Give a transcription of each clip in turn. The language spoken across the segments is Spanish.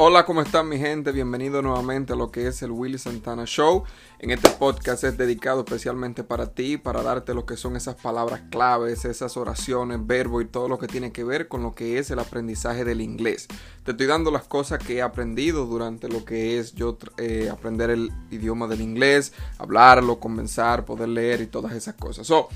Hola, ¿cómo están mi gente? Bienvenido nuevamente a lo que es el Willy Santana Show. En este podcast es dedicado especialmente para ti, para darte lo que son esas palabras claves, esas oraciones, verbos y todo lo que tiene que ver con lo que es el aprendizaje del inglés. Te estoy dando las cosas que he aprendido durante lo que es yo eh, aprender el idioma del inglés, hablarlo, comenzar, poder leer y todas esas cosas. So,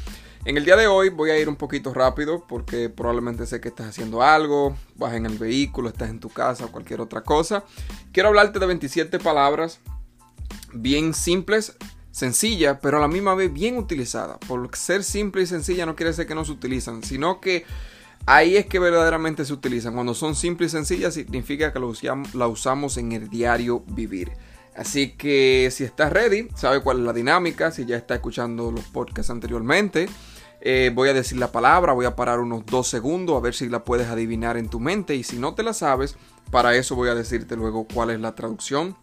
en el día de hoy voy a ir un poquito rápido porque probablemente sé que estás haciendo algo, vas en el vehículo, estás en tu casa o cualquier otra cosa. Quiero hablarte de 27 palabras bien simples, sencillas, pero a la misma vez bien utilizadas. Por ser simple y sencilla no quiere decir que no se utilizan, sino que ahí es que verdaderamente se utilizan. Cuando son simples y sencillas significa que la usamos en el diario vivir. Así que si estás ready, sabe cuál es la dinámica, si ya está escuchando los podcasts anteriormente. Eh, voy a decir la palabra, voy a parar unos dos segundos a ver si la puedes adivinar en tu mente y si no te la sabes, para eso voy a decirte luego cuál es la traducción,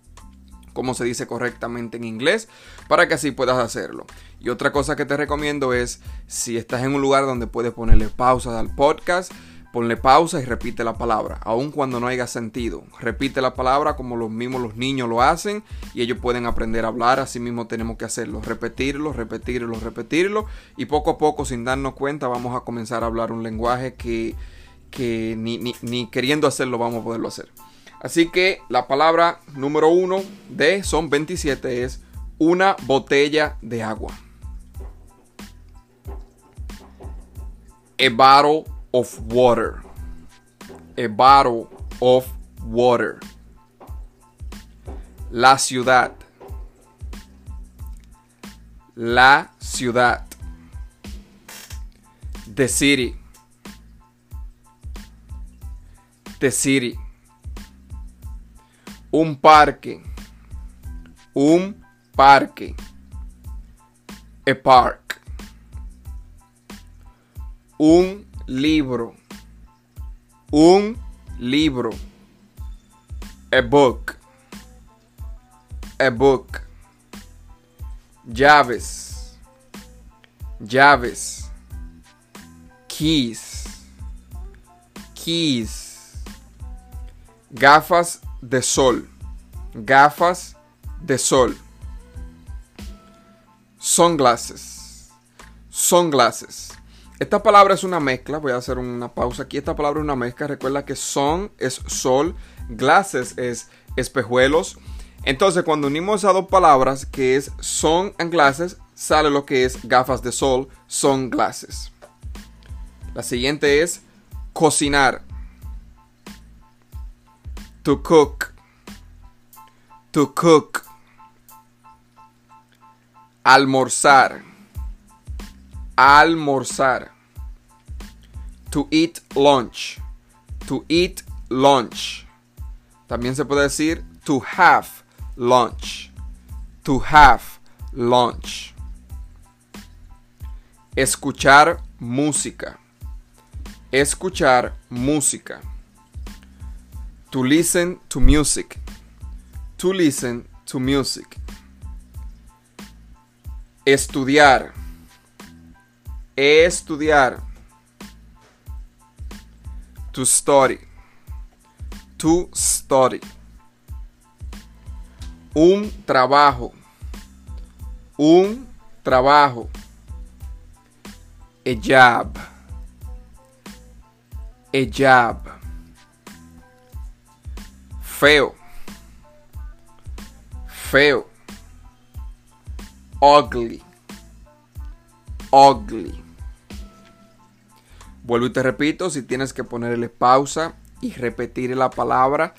cómo se dice correctamente en inglés, para que así puedas hacerlo. Y otra cosa que te recomiendo es, si estás en un lugar donde puedes ponerle pausa al podcast, ponle pausa y repite la palabra, aun cuando no haya sentido. Repite la palabra como los mismos los niños lo hacen y ellos pueden aprender a hablar, así mismo tenemos que hacerlo, repetirlo, repetirlo, repetirlo y poco a poco sin darnos cuenta vamos a comenzar a hablar un lenguaje que, ni, queriendo hacerlo vamos a poderlo hacer. Así que la palabra número uno de son 27 es una botella de agua. A bottle of water. A bottle of water. La ciudad. La ciudad. The city. The city. Un parque. Un parque. A park. Un libro. Un libro. A book. A book. Llaves. Llaves. Keys. Keys. Gafas de sol. Gafas de sol. Sunglasses. Sunglasses. Esta palabra es una mezcla, voy a hacer una pausa aquí. Esta palabra es una mezcla. Recuerda que son es sol, glasses es espejuelos. Entonces, cuando unimos esas dos palabras, que es son and glasses, sale lo que es gafas de sol, son glasses. La siguiente es cocinar. To cook. To cook. Almorzar almorzar. To eat lunch. To eat lunch. También se puede decir to have lunch. To have lunch. Escuchar música. Escuchar música. To listen to music. To listen to music. Estudiar estudiar. To study. To study. Un trabajo. Un trabajo. A job. A job. Feo. Feo. Ugly. Ugly. Vuelvo y te repito, si tienes que ponerle pausa y repetir la palabra,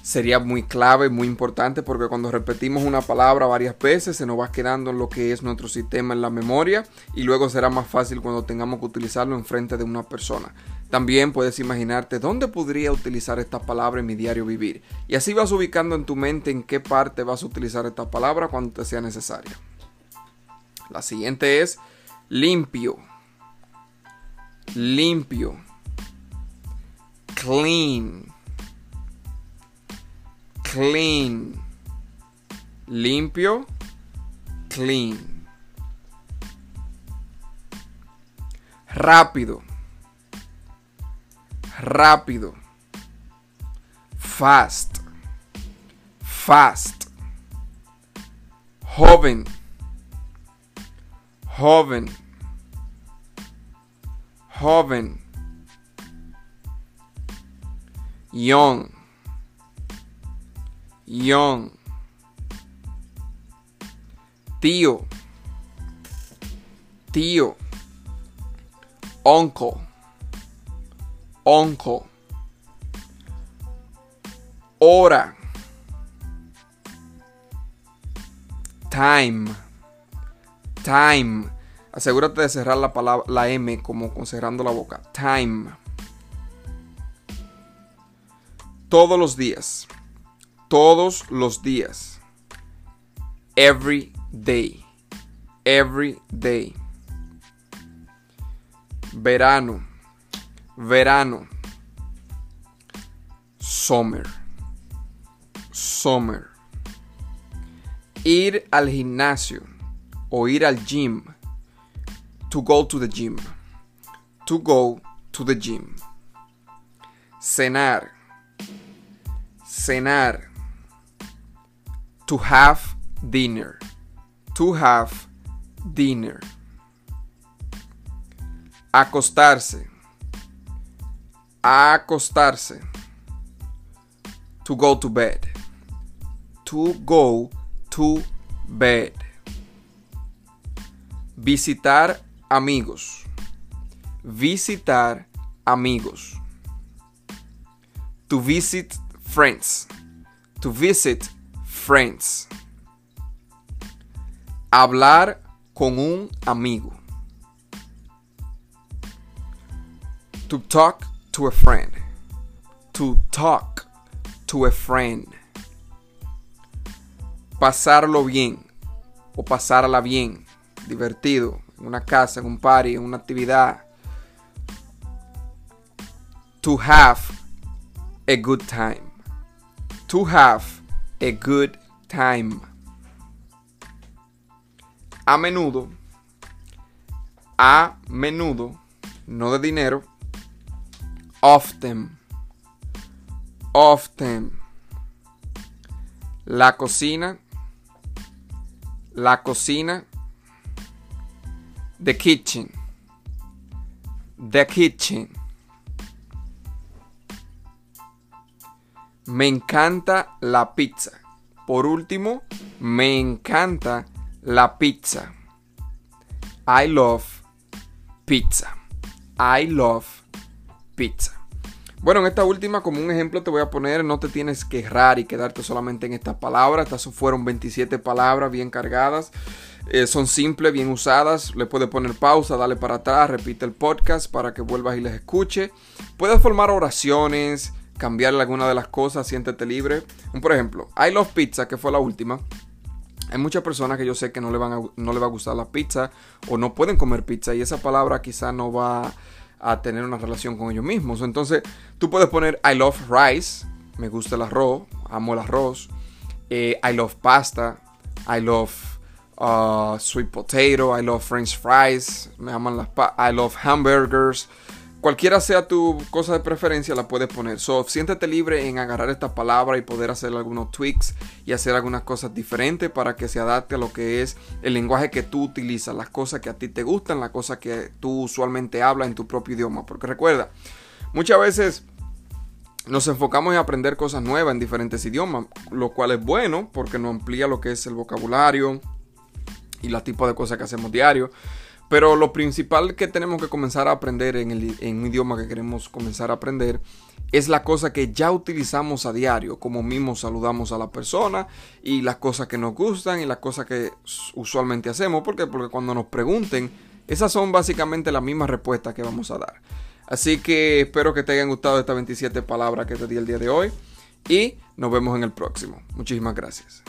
sería muy clave, muy importante, porque cuando repetimos una palabra varias veces se nos va quedando en lo que es nuestro sistema en la memoria y luego será más fácil cuando tengamos que utilizarlo en frente de una persona. También puedes imaginarte dónde podría utilizar esta palabra en mi diario vivir. Y así vas ubicando en tu mente en qué parte vas a utilizar esta palabra cuando te sea necesaria. La siguiente es limpio limpio, clean, clean, limpio, clean. Rápido, rápido, fast, fast, joven, joven, joven, young, young, tío, tío, uncle, uncle, hora, time, time. Asegúrate de cerrar la palabra, la M como cerrando la boca. Time. Todos los días. Todos los días. Every day. Every day. Verano. Verano. Summer. Summer. Ir al gimnasio o ir al gym. To go to the gym. To go to the gym. Cenar. Cenar. To have dinner. To have dinner. Acostarse. Acostarse. To go to bed. To go to bed. Visitar amigos. Visitar amigos. To visit friends. To visit friends. Hablar con un amigo. To talk to a friend. To talk to a friend. Pasarlo bien o pasarla bien, divertido, en una casa, en un party, en una actividad. To have a good time. To have a good time. A menudo, a menudo, no de dinero, often, often. La cocina, la cocina, the kitchen, the kitchen. Me encanta la pizza. Por último, me encanta la pizza. I love pizza. I love pizza. Bueno, en esta última, como un ejemplo, te voy a poner, no te tienes que errar y quedarte solamente en estas palabras. Estas fueron 27 palabras bien cargadas. Eh, son simples, bien usadas. Le puedes poner pausa, dale para atrás, repite el podcast para que vuelvas y les escuche. Puedes formar oraciones, cambiarle alguna de las cosas, siéntete libre. Por ejemplo, I love pizza, que fue la última. Hay muchas personas que yo sé que no le, van a, no le va a gustar la pizza o no pueden comer pizza y esa palabra quizá no va a tener una relación con ellos mismos. Entonces, tú puedes poner I love rice, me gusta el arroz, amo el arroz. Eh, I love pasta, I love uh, sweet potato, I love french fries, me aman las I love hamburgers. Cualquiera sea tu cosa de preferencia, la puedes poner. So, siéntete libre en agarrar esta palabra y poder hacer algunos tweaks y hacer algunas cosas diferentes para que se adapte a lo que es el lenguaje que tú utilizas, las cosas que a ti te gustan, las cosas que tú usualmente hablas en tu propio idioma. Porque recuerda, muchas veces nos enfocamos en aprender cosas nuevas en diferentes idiomas, lo cual es bueno porque nos amplía lo que es el vocabulario y los tipos de cosas que hacemos diario. Pero lo principal que tenemos que comenzar a aprender en, el, en, un idioma que queremos comenzar a aprender es la cosa que ya utilizamos a diario, como mismo saludamos a la persona y las cosas que nos gustan y las cosas que usualmente hacemos. ¿Por qué? Porque cuando nos pregunten, esas son básicamente las mismas respuestas que vamos a dar. Así que espero que te hayan gustado estas 27 palabras que te di el día de hoy y nos vemos en el próximo. Muchísimas gracias.